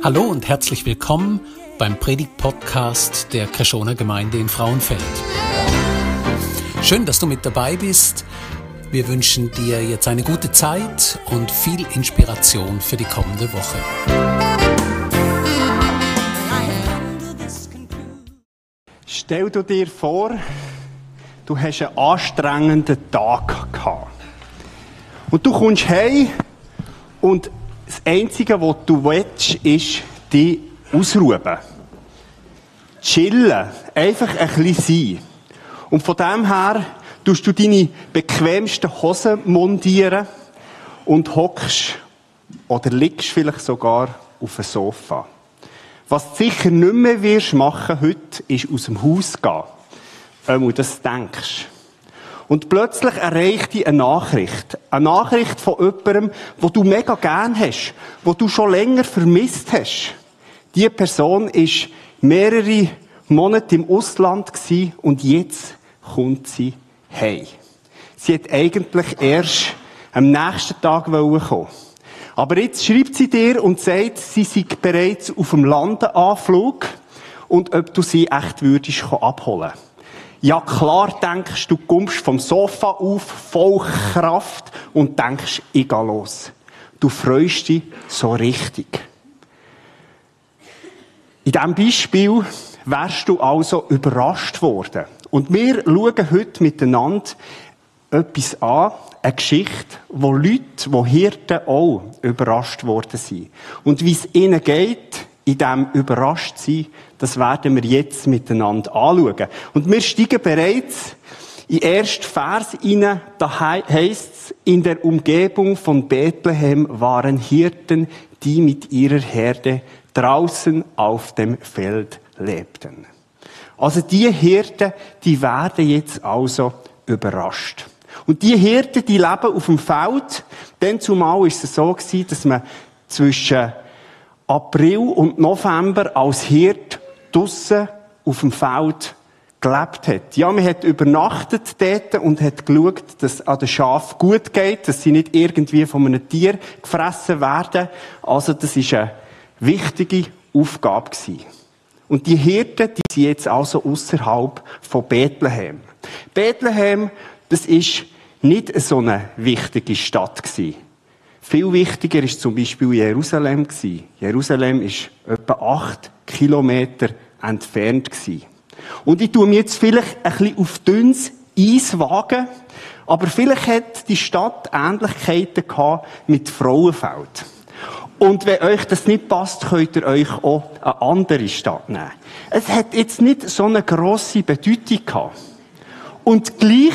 Hallo und herzlich willkommen beim Predigt-Podcast der Kreschoner Gemeinde in Frauenfeld. Schön, dass du mit dabei bist. Wir wünschen dir jetzt eine gute Zeit und viel Inspiration für die kommende Woche. Stell dir vor, du hast einen anstrengenden Tag gehabt. Und du kommst heim und das Einzige, was du willst, ist dich ausruhen. Chillen. Einfach ein bisschen sein. Und von dem her tust du deine bequemsten Hosen montieren und hockst oder liegst vielleicht sogar auf dem Sofa. Was du sicher nicht mehr wirst machen heute, ist aus dem Haus gehen. Wenn du das denkst. Und plötzlich erreicht dich eine Nachricht. Eine Nachricht von jemandem, wo du mega gern hast, wo du schon länger vermisst hast. Die Person ist mehrere Monate im Ausland und jetzt kommt sie heim. Sie hat eigentlich erst am nächsten Tag kommen Aber jetzt schreibt sie dir und sagt, sie sei bereits auf dem Landeanflug und ob du sie echt würdest abholen ja, klar denkst du, kommst vom Sofa auf, voll Kraft und denkst, ich gehe los. Du freust dich so richtig. In diesem Beispiel wärst du also überrascht worden. Und wir schauen heute miteinander etwas an, eine Geschichte, wo Leute, wo Hirten auch überrascht worden sind. Und wie es ihnen geht, in dem überrascht sein, das werden wir jetzt miteinander anschauen. Und wir steigen bereits in ersten Vers hinein, da heißt es, in der Umgebung von Bethlehem waren Hirten, die mit ihrer Herde draußen auf dem Feld lebten. Also die Hirten, die werden jetzt also überrascht. Und die Hirten, die leben auf dem Feld. Denn zumal ist es so gewesen, dass man zwischen April und November als Hirt draussen auf dem Feld gelebt hat. Ja, man hat übernachtet dort und hat geschaut, dass es an den Schafen gut geht, dass sie nicht irgendwie von einem Tier gefressen werden. Also das ist eine wichtige Aufgabe gewesen. Und die Hirten, die sind jetzt also außerhalb von Bethlehem. Bethlehem, das ist nicht so eine wichtige Stadt gewesen. Viel wichtiger ist zum Beispiel Jerusalem Jerusalem ist etwa acht Kilometer entfernt Und ich tue mir jetzt vielleicht ein bisschen auf dünnes Eis wagen, aber vielleicht hat die Stadt Ähnlichkeiten gehabt mit Frauenfeld. Und wenn euch das nicht passt, könnt ihr euch auch eine andere Stadt nehmen. Es hat jetzt nicht so eine grosse Bedeutung gehabt. Und gleich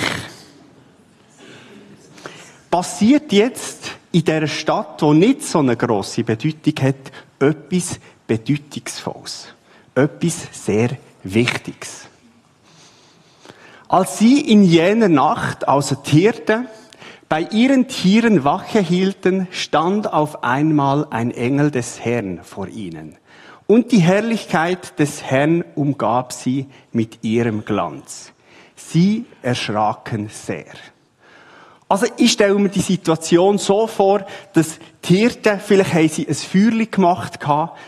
passiert jetzt in dieser Stadt, die nicht so eine grosse Bedeutung hat, etwas Bedeutungsvolles. Etwas sehr Wichtiges. Als sie in jener Nacht, also die bei ihren Tieren Wache hielten, stand auf einmal ein Engel des Herrn vor ihnen. Und die Herrlichkeit des Herrn umgab sie mit ihrem Glanz. Sie erschraken sehr. Also ich stelle mir die Situation so vor, dass die Hirten, vielleicht haben sie ein Feuerchen gemacht,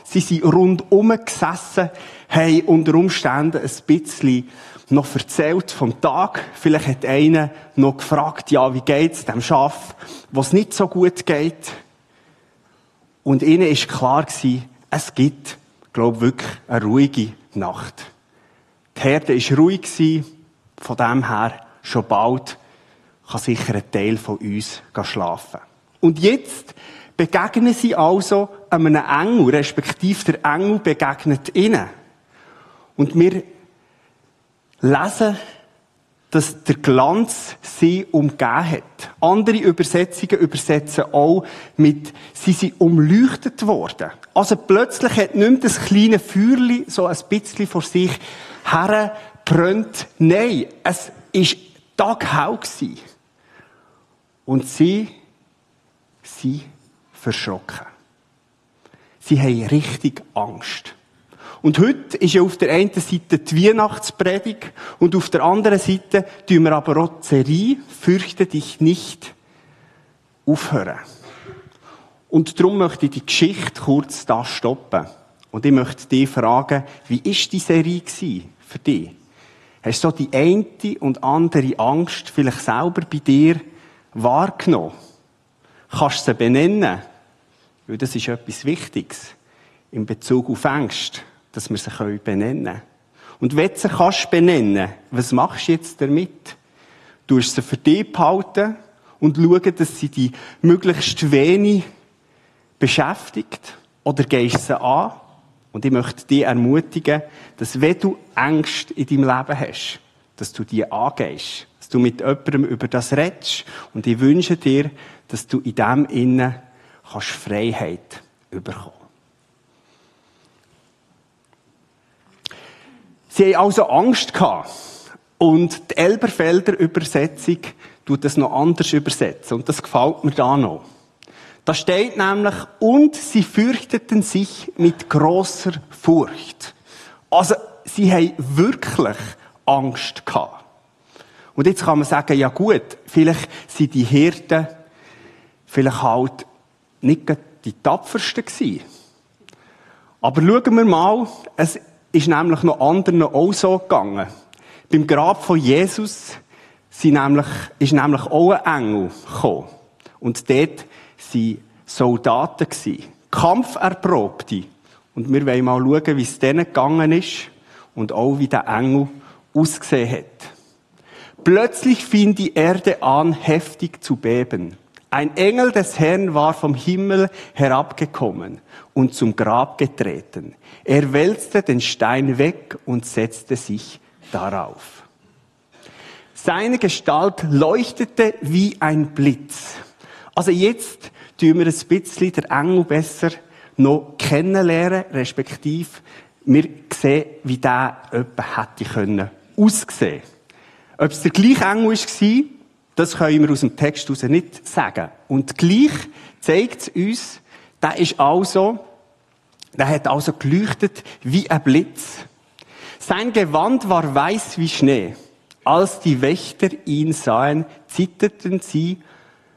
sie sind rundum gesessen, haben unter Umständen ein bisschen noch erzählt vom Tag. Vielleicht hat einer noch gefragt, ja, wie geht's dem Schaf, was nicht so gut geht. Und ihnen ist klar gewesen, es gibt, glaube wirklich eine ruhige Nacht. Die Herde ist ruhig von dem her schon bald kann sicher ein Teil von uns schlafen. Und jetzt begegnen sie also einem Engel, respektive der Engel begegnet ihnen. Und wir lesen, dass der Glanz sie umgeben hat. Andere Übersetzungen übersetzen auch mit, sie sind umleuchtet worden. Also plötzlich hat nicht mehr das kleine Feuerchen so ein bisschen vor sich hergebrannt. Nein, es ist taghell gewesen. Und sie sind verschrocken. Sie haben richtig Angst. Und heute ist ja auf der einen Seite die Weihnachtspredigt und auf der anderen Seite tun wir aber auch die Serie Fürchte dich nicht aufhören. Und darum möchte ich die Geschichte kurz da stoppen. Und ich möchte dich fragen, wie ist die Serie für dich? Hast du so die eine und andere Angst vielleicht selber bei dir wahrgenommen? Kannst du sie benennen? Weil das ist etwas Wichtiges in Bezug auf Angst, dass wir sie benennen können. Und wenn du sie kannst benennen, was machst du jetzt damit? Du sie für dich behalten und schauen, dass sie die möglichst wenig beschäftigt oder gehst sie an? Und ich möchte dich ermutigen, dass wenn du Ängste in deinem Leben hast, dass du die angehst, dass du mit jemandem über das redest. Und ich wünsche dir, dass du in dem Innen kannst Freiheit bekommen. Sie haben also Angst gehabt. Und die Elberfelder Übersetzung tut das noch anders übersetzen. Und das gefällt mir da noch. Da steht nämlich, und sie fürchteten sich mit großer Furcht. Also, sie haben wirklich Angst gehabt. Und jetzt kann man sagen, ja gut, vielleicht sind die Hirten vielleicht halt nicht die tapfersten gewesen. Aber schauen wir mal, es ist nämlich noch anderen auch so gegangen. Beim Grab von Jesus ist nämlich, ist nämlich auch ein Engel gekommen. Und dort waren Soldaten. Kampferprobte. Und wir wollen mal schauen, wie es denen gegangen ist und auch wie der Engel ausgesehen hat. Plötzlich fing die Erde an, heftig zu beben. Ein Engel des Herrn war vom Himmel herabgekommen und zum Grab getreten. Er wälzte den Stein weg und setzte sich darauf. Seine Gestalt leuchtete wie ein Blitz. Also jetzt tun wir ein bisschen den Engel besser noch kennenlernen, respektive wir sehen, wie der etwa hätte können aussehen. Ob es der gleiche Engel war, das können wir aus dem Text heraus nicht sagen. Und gleich zeigt es uns, der ist also, der hat also geleuchtet wie ein Blitz. Sein Gewand war weiß wie Schnee. Als die Wächter ihn sahen, zitterten sie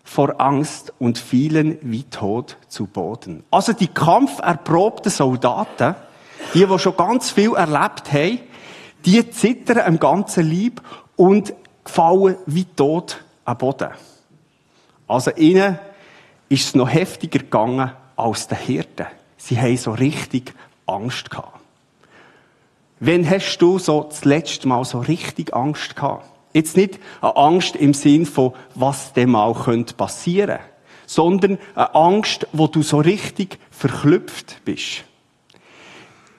vor Angst und fielen wie tot zu Boden. Also die kampferprobten Soldaten, die, die schon ganz viel erlebt haben, die zittern am ganzen Leib und fallen wie tot am Boden. Also ihnen ist es noch heftiger gegangen als den Hirten. Sie haben so richtig Angst gehabt. Wann hast du so das letzte Mal so richtig Angst gehabt? Jetzt nicht eine Angst im Sinn von, was dem passieren könnte, sondern eine Angst, wo du so richtig verklüpft bist.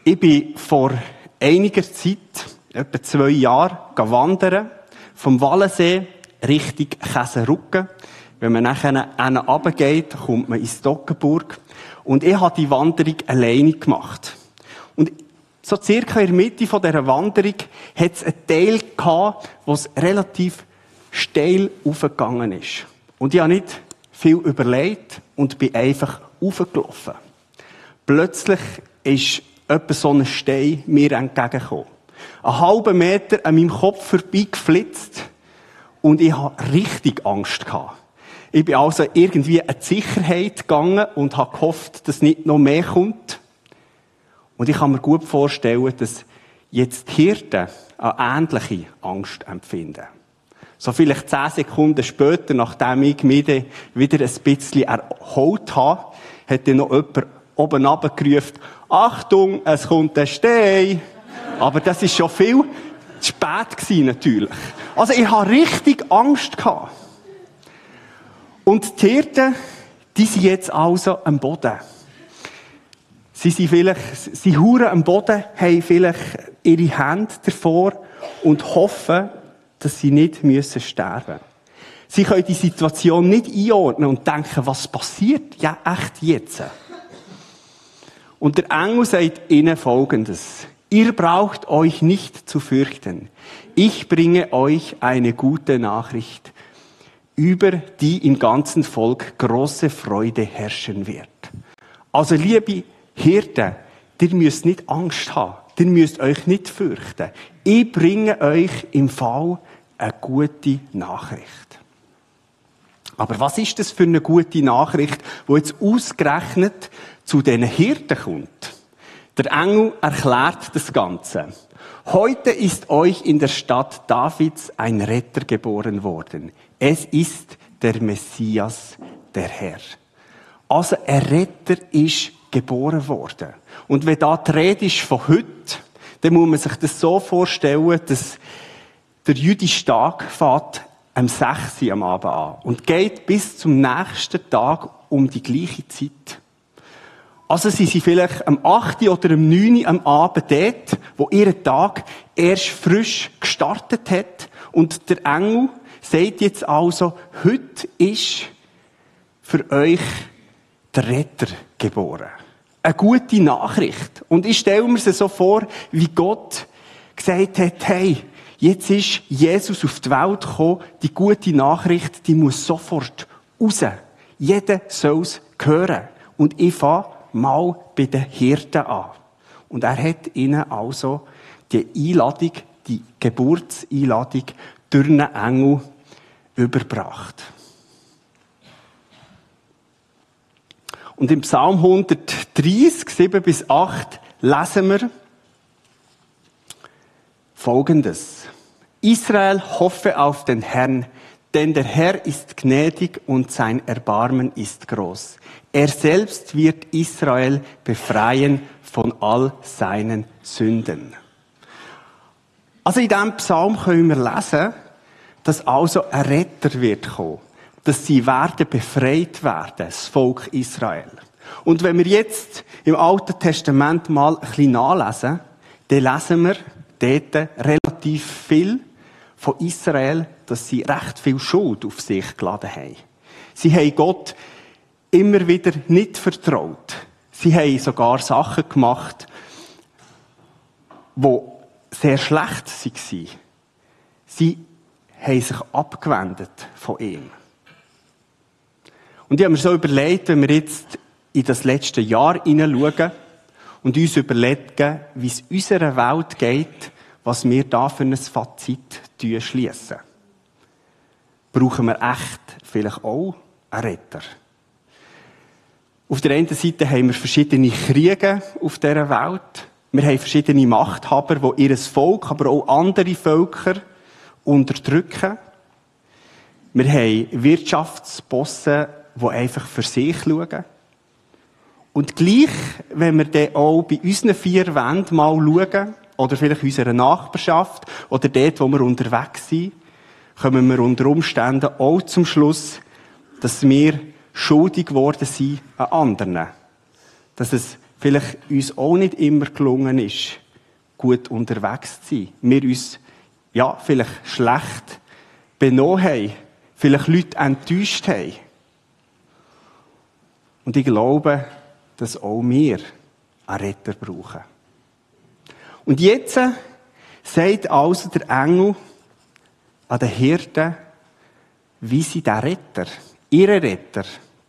Ich bin vor einiger Zeit, etwa zwei Jahren, wandern, vom Wallensee Richtung Käserücken. Wenn man nachher runtergeht, kommt man ins Dockenburg. Und ich habe die Wanderung alleine gemacht. Und so circa in der Mitte dieser Wanderung hat es einen Teil gehabt, es relativ steil aufgegangen ist. Und ich habe nicht viel überlegt und bin einfach aufgelaufen. Plötzlich ist etwa so ein Stein mir entgegengekommen. Einen halben Meter an meinem Kopf vorbeigeflitzt und ich hatte richtig Angst. Ich bin also irgendwie in die Sicherheit gegangen und habe gehofft, dass nicht noch mehr kommt. Und ich kann mir gut vorstellen, dass jetzt die Hirten eine ähnliche Angst empfinden. So vielleicht zehn Sekunden später, nachdem ich mich wieder ein bisschen erholt habe, hat dann noch jemand oben runtergerufen, Achtung, es kommt ein Stein. Aber das ist schon viel zu spät gewesen, natürlich. Also ich habe richtig Angst gehabt. Und die Hirten, die sind jetzt also am Boden. Sie sind vielleicht, sie huren am Boden, haben vielleicht ihre Hände davor und hoffen, dass sie nicht müssen sterben Sie können die Situation nicht einordnen und denken, was passiert? Ja, echt jetzt. Und der Engel sagt ihnen Folgendes. Ihr braucht euch nicht zu fürchten. Ich bringe euch eine gute Nachricht, über die im ganzen Volk große Freude herrschen wird. Also, liebe Hirten, ihr müsst nicht Angst haben. Ihr müsst euch nicht fürchten. Ich bringe euch im Fall eine gute Nachricht. Aber was ist das für eine gute Nachricht, wo jetzt ausgerechnet zu den Hirten kommt? Der Engel erklärt das Ganze. Heute ist euch in der Stadt Davids ein Retter geboren worden. Es ist der Messias, der Herr. Also ein Retter ist geboren worden. Und wenn da die Rede ist von heute, dann muss man sich das so vorstellen, dass der jüdische Tag fährt am 6. am Abend an und geht bis zum nächsten Tag um die gleiche Zeit. Also sind sie vielleicht am 8. oder am 9. am Abend dort, wo ihr Tag erst frisch gestartet hat. Und der Engel sagt jetzt also, heute ist für euch der Retter geboren. Eine gute Nachricht. Und ich stelle mir sie so vor, wie Gott gesagt hat, hey, Jetzt ist Jesus auf die Welt gekommen. Die gute Nachricht, die muss sofort raus. Jeder soll es hören. Und ich fange mal bei den Hirten an. Und er hat ihnen also die Einladung, die Geburtseinladung durch einen Engel überbracht. Und im Psalm 130, 7 bis 8 lesen wir Folgendes. Israel hoffe auf den Herrn, denn der Herr ist gnädig und sein Erbarmen ist groß. Er selbst wird Israel befreien von all seinen Sünden. Also in diesem Psalm können wir lesen, dass also ein Retter wird kommen. Dass sie werden befreit werden, das Volk Israel. Und wenn wir jetzt im Alten Testament mal ein bisschen nachlesen, dann lesen wir dort relativ viel von Israel, dass sie recht viel Schuld auf sich geladen haben. Sie haben Gott immer wieder nicht vertraut. Sie haben sogar Sachen gemacht, die sehr schlecht waren. Sie haben sich abgewendet von ihm. Und ich habe mir so überlegt, wenn wir jetzt in das letzte Jahr hineinschauen und uns überlegen, wie es unserer Welt geht, was wir da für ein Fazit schließen. Brauchen wir echt vielleicht auch einen Retter? Auf der einen Seite haben wir verschiedene Kriege auf dieser Welt. Wir haben verschiedene Machthaber, die ihr Volk, aber auch andere Völker unterdrücken. Wir haben Wirtschaftsbosse, die einfach für sich schauen. Und gleich, wenn wir dann auch bei unseren vier Wänden mal schauen, oder vielleicht unserer Nachbarschaft oder dort, wo wir unterwegs sind, kommen wir unter Umständen auch zum Schluss, dass wir schuldig geworden sind an anderen. Dass es vielleicht uns auch nicht immer gelungen ist, gut unterwegs zu sein. Wir uns, ja, vielleicht schlecht benommen haben, vielleicht Leute enttäuscht haben. Und ich glaube, dass auch wir einen Retter brauchen. Und jetzt äh, sagt also der Engel an den Hirten, wie sie den Retter, ihre Retter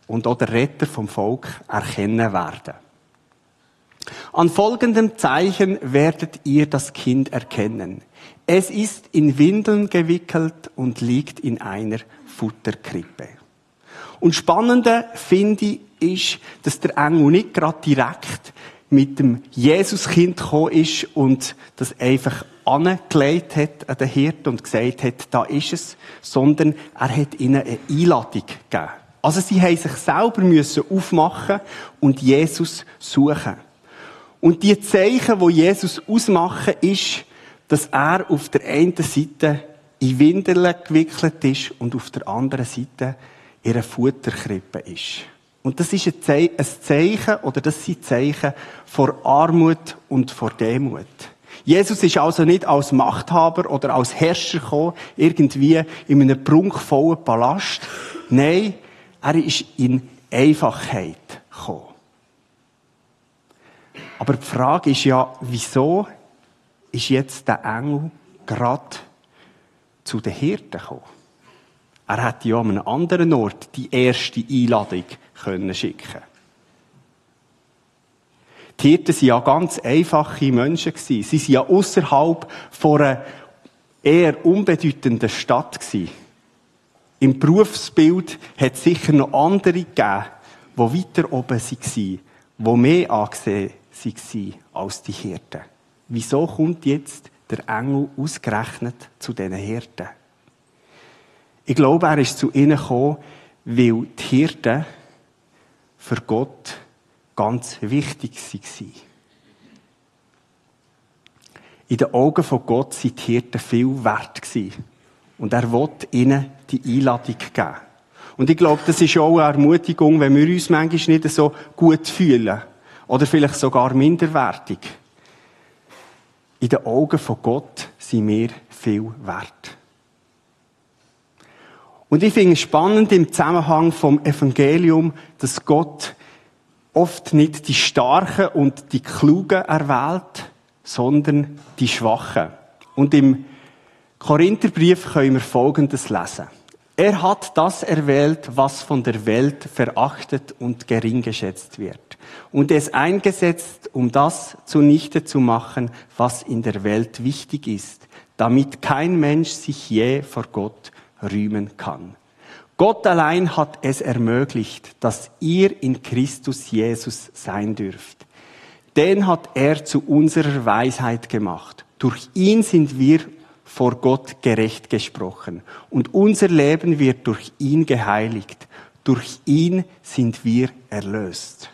und auch den Retter vom Volk erkennen werden. An folgendem Zeichen werdet ihr das Kind erkennen. Es ist in Windeln gewickelt und liegt in einer Futterkrippe. Und spannende finde ich, dass der Engel nicht gerade direkt mit dem Jesuskind gekommen ist und das einfach angelegt hat an den Hirten und gesagt hat, da ist es, sondern er hat ihnen eine Einladung gegeben. Also sie haben sich selber müssen aufmachen und Jesus suchen. Und die Zeichen, wo Jesus ausmachen, ist, dass er auf der einen Seite in Windeln gewickelt ist und auf der anderen Seite in einer Futterkrippe ist. Und das ist ein Zeichen, oder das sind Zeichen vor Armut und vor Demut. Jesus ist also nicht als Machthaber oder als Herrscher gekommen, irgendwie in einem prunkvollen Palast. Nein, er ist in Einfachheit gekommen. Aber die Frage ist ja, wieso ist jetzt der Engel gerade zu den Hirten gekommen? Er hätte ja an einem anderen Ort die erste Einladung können schicken Die Hirten waren ja ganz einfache Menschen. Sie waren ja außerhalb von einer eher unbedeutenden Stadt. Im Berufsbild hat es sicher noch andere gegeben, die weiter oben waren, die mehr angesehen waren als die Hirten. Wieso kommt jetzt der Engel ausgerechnet zu diesen Hirten? Ich glaube, er ist zu ihnen gekommen, weil die Hirten für Gott ganz wichtig waren. In den Augen von Gott sind die Hirten viel wert Und er wollte ihnen die Einladung geben. Und ich glaube, das ist auch eine Ermutigung, wenn wir uns manchmal nicht so gut fühlen. Oder vielleicht sogar minderwertig. In den Augen von Gott sind wir viel wert. Und ich finde es spannend im Zusammenhang vom Evangelium, dass Gott oft nicht die Starken und die Klugen erwählt, sondern die Schwachen. Und im Korintherbrief können wir Folgendes lesen. Er hat das erwählt, was von der Welt verachtet und gering geschätzt wird, und es eingesetzt, um das zunichte zu machen, was in der Welt wichtig ist, damit kein Mensch sich je vor Gott rühmen kann. Gott allein hat es ermöglicht, dass ihr in Christus Jesus sein dürft. Den hat er zu unserer Weisheit gemacht. Durch ihn sind wir vor Gott gerecht gesprochen. Und unser Leben wird durch ihn geheiligt. Durch ihn sind wir erlöst.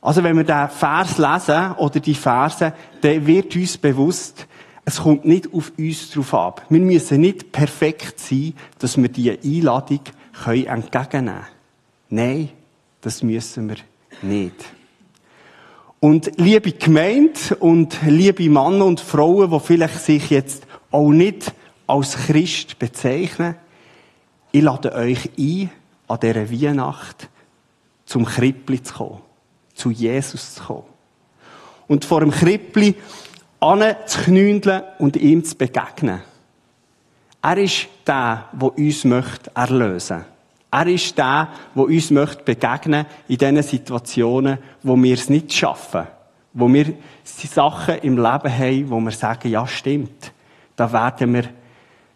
Also wenn wir den Vers lesen oder die Verse, dann wird uns bewusst, es kommt nicht auf uns drauf ab. Wir müssen nicht perfekt sein, dass wir diese Einladung entgegennehmen können. Nein, das müssen wir nicht. Und liebe Gemeinde und liebe Männer und Frauen, die vielleicht sich jetzt auch nicht als Christ bezeichnen, ich lade euch ein, an dieser Weihnacht zum Krippli zu kommen, zu Jesus zu kommen. Und vor dem Krippli anzuknündeln und ihm zu begegnen. Er ist der, der uns möchte erlösen möchte. Er ist der, der uns möchte begegnen in diesen Situationen, wo wir es nicht schaffen. Wo wir Sachen im Leben haben, wo wir sagen, ja, stimmt. Da werden wir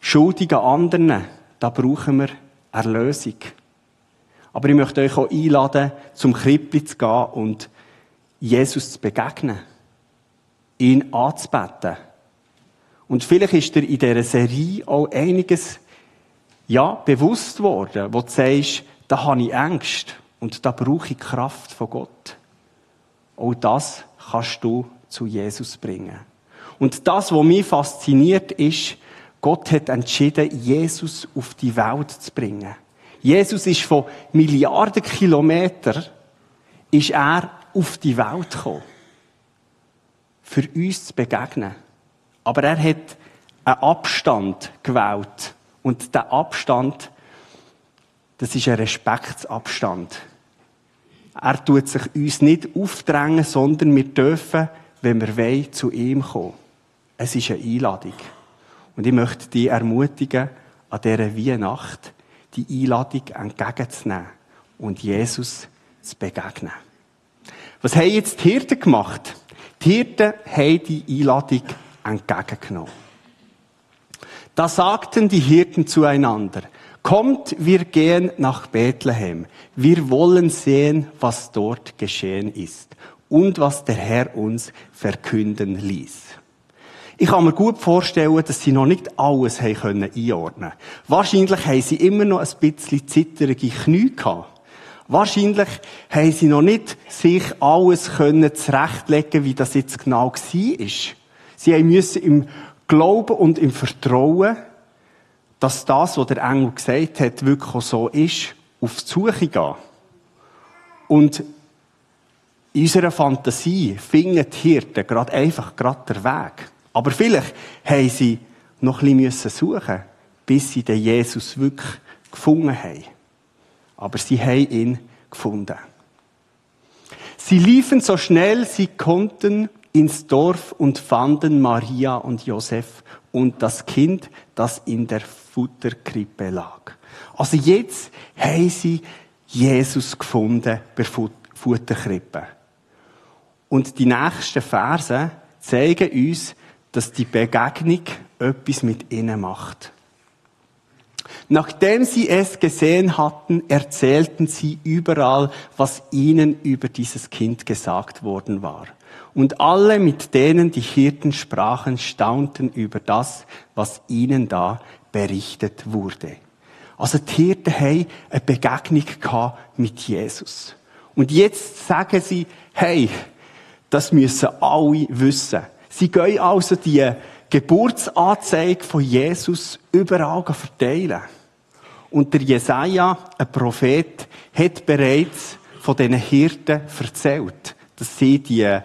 schuldig an anderen. Da brauchen wir Erlösung. Aber ich möchte euch auch einladen, zum Krippli zu gehen und Jesus zu begegnen. Ihn anzubeten. Und vielleicht ist dir in dieser Serie auch einiges ja, bewusst worden, wo du sagst, da habe ich Angst und da brauche ich Kraft von Gott. Auch das kannst du zu Jesus bringen. Und das, was mich fasziniert, ist, Gott hat entschieden, Jesus auf die Welt zu bringen. Jesus ist von Milliarden Kilometern, ist er auf die Welt gekommen. Für uns zu begegnen. Aber er hat einen Abstand gewählt und der Abstand, das ist ein Respektsabstand. Er tut sich uns nicht aufdrängen, sondern wir dürfen, wenn wir wollen, zu ihm kommen. Es ist eine Einladung. Und ich möchte dich ermutigen, an dieser Weihnacht die Einladung entgegenzunehmen und Jesus zu begegnen. Was haben jetzt die Hirten gemacht? Die Hirten haben die Einladung entgegengenommen. Da sagten die Hirten zueinander, kommt, wir gehen nach Bethlehem. Wir wollen sehen, was dort geschehen ist und was der Herr uns verkünden ließ. Ich kann mir gut vorstellen, dass sie noch nicht alles haben können einordnen Wahrscheinlich haben sie immer noch ein bisschen zitterige Knie gehabt. Wahrscheinlich haben sie noch nicht sich alles können zurechtlegen, wie das jetzt genau war. Sie müssen im Glauben und im Vertrauen, dass das, was der Engel gesagt hat, wirklich so ist, auf die Suche gehen. Und in unserer Fantasie finden die Hirten gerade einfach gerade den Weg. Aber vielleicht haben sie noch ein bisschen suchen bis sie den Jesus wirklich gefunden haben. Aber sie haben ihn gefunden. Sie liefen so schnell sie konnten ins Dorf und fanden Maria und Josef und das Kind, das in der Futterkrippe lag. Also jetzt haben sie Jesus gefunden bei Futterkrippe. Und die nächsten Verse zeigen uns, dass die Begegnung etwas mit ihnen macht. Nachdem sie es gesehen hatten, erzählten sie überall, was ihnen über dieses Kind gesagt worden war. Und alle, mit denen die Hirten sprachen, staunten über das, was ihnen da berichtet wurde. Also die Hirten haben eine Begegnung mit Jesus. Und jetzt sagen sie, hey, das müssen alle wissen. Sie gehen also die Geburtsanzeige von Jesus überall verteilen. Und der Jesaja, ein Prophet, hat bereits von diesen Hirten erzählt, dass sie die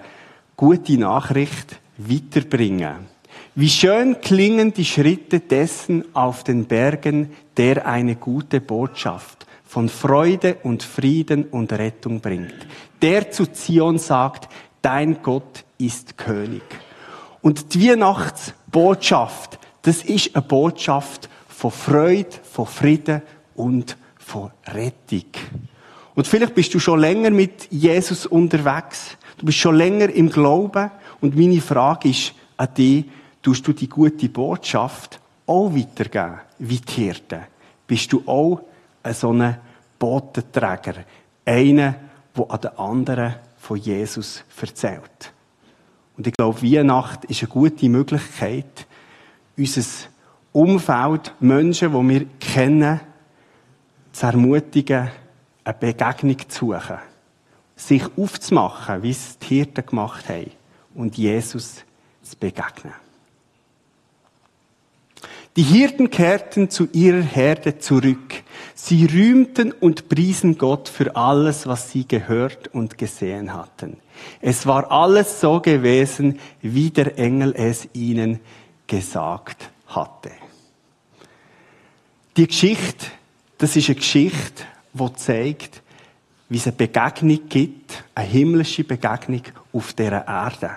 gute Nachricht weiterbringen. Wie schön klingen die Schritte dessen auf den Bergen, der eine gute Botschaft von Freude und Frieden und Rettung bringt. Der zu Zion sagt, dein Gott ist König. Und die Weihnachtsbotschaft, das ist eine Botschaft von Freude, von Frieden und von Rettung. Und vielleicht bist du schon länger mit Jesus unterwegs. Du bist schon länger im Glauben. Und meine Frage ist an dich, tust du die gute Botschaft auch weitergeben, wie die Hirten? Bist du auch so ein Botenträger? Einer, der an den anderen von Jesus erzählt. Und ich glaube, Weihnacht ist eine gute Möglichkeit, unser Umfeld, Menschen, die wir kennen, zu ermutigen, eine Begegnung zu suchen. Sich aufzumachen, wie es die Hirten gemacht haben. Und Jesus zu begegnen. Die Hirten kehrten zu ihrer Herde zurück. Sie rühmten und priesen Gott für alles, was sie gehört und gesehen hatten. Es war alles so gewesen, wie der Engel es ihnen gesagt hatte. Die Geschichte, das ist eine Geschichte, die zeigt, wie es eine Begegnung gibt, eine himmlische Begegnung auf dieser Erde.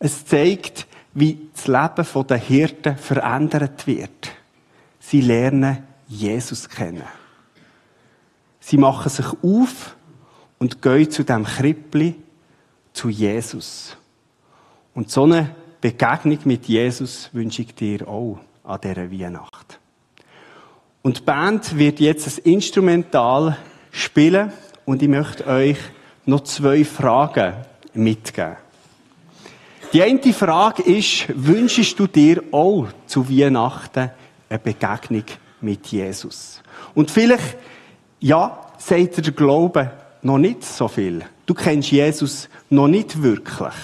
Es zeigt, wie das Leben der Hirten verändert wird. Sie lernen Jesus kennen. Sie machen sich auf und gehen zu dem Krippli, zu Jesus. Und so eine Begegnung mit Jesus wünsche ich dir auch an dieser Weihnacht. Und die Band wird jetzt ein Instrumental spielen und ich möchte euch noch zwei Fragen mitgeben. Die eine Frage ist, wünschst du dir auch zu Weihnachten eine Begegnung mit Jesus? Und vielleicht, ja, sagt der Glaube noch nicht so viel. Du kennst Jesus noch nicht wirklich.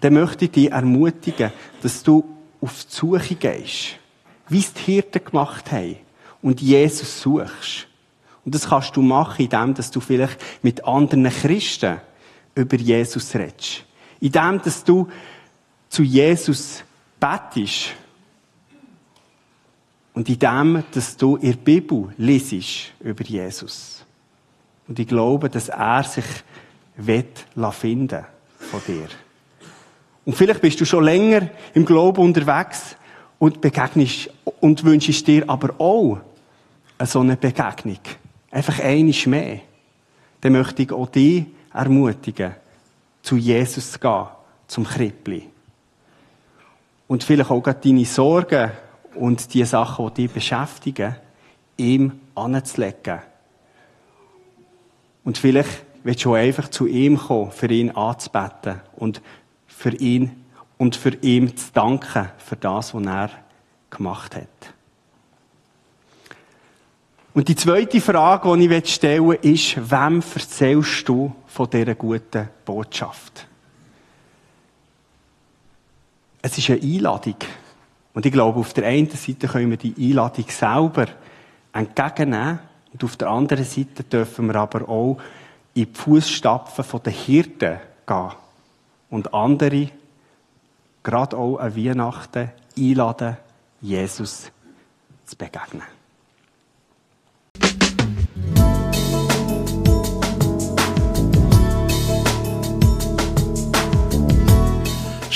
Dann möchte ich dich ermutigen, dass du auf die Suche gehst. Wie es die Hirten gemacht haben. Und Jesus suchst. Und das kannst du machen, indem du vielleicht mit anderen Christen über Jesus redest. Indem du zu Jesus betest und in dem, dass du in der Bibel lesest über Jesus. Und ich glaube, dass er sich wird finden von dir. Und vielleicht bist du schon länger im Glauben unterwegs und begegnest und wünschst dir aber auch so eine Begegnung. Einfach einiges mehr. Dann möchte ich auch dich ermutigen, zu Jesus zu gehen, zum Krippli und vielleicht auch deine Sorgen und die Sachen, die dich beschäftigen, ihm anzulegen. Und vielleicht willst du einfach zu ihm kommen, für ihn anzubeten und für ihn und für ihm zu danken für das, was er gemacht hat. Und die zweite Frage, die ich stellen will, ist, wem erzählst du von dieser guten Botschaft? es ist eine Einladung. Und ich glaube, auf der einen Seite können wir die Einladung selber entgegennehmen. Und auf der anderen Seite dürfen wir aber auch in die Fußstapfen der Hirten gehen. Und andere, gerade auch an Weihnachten, einladen, Jesus zu begegnen.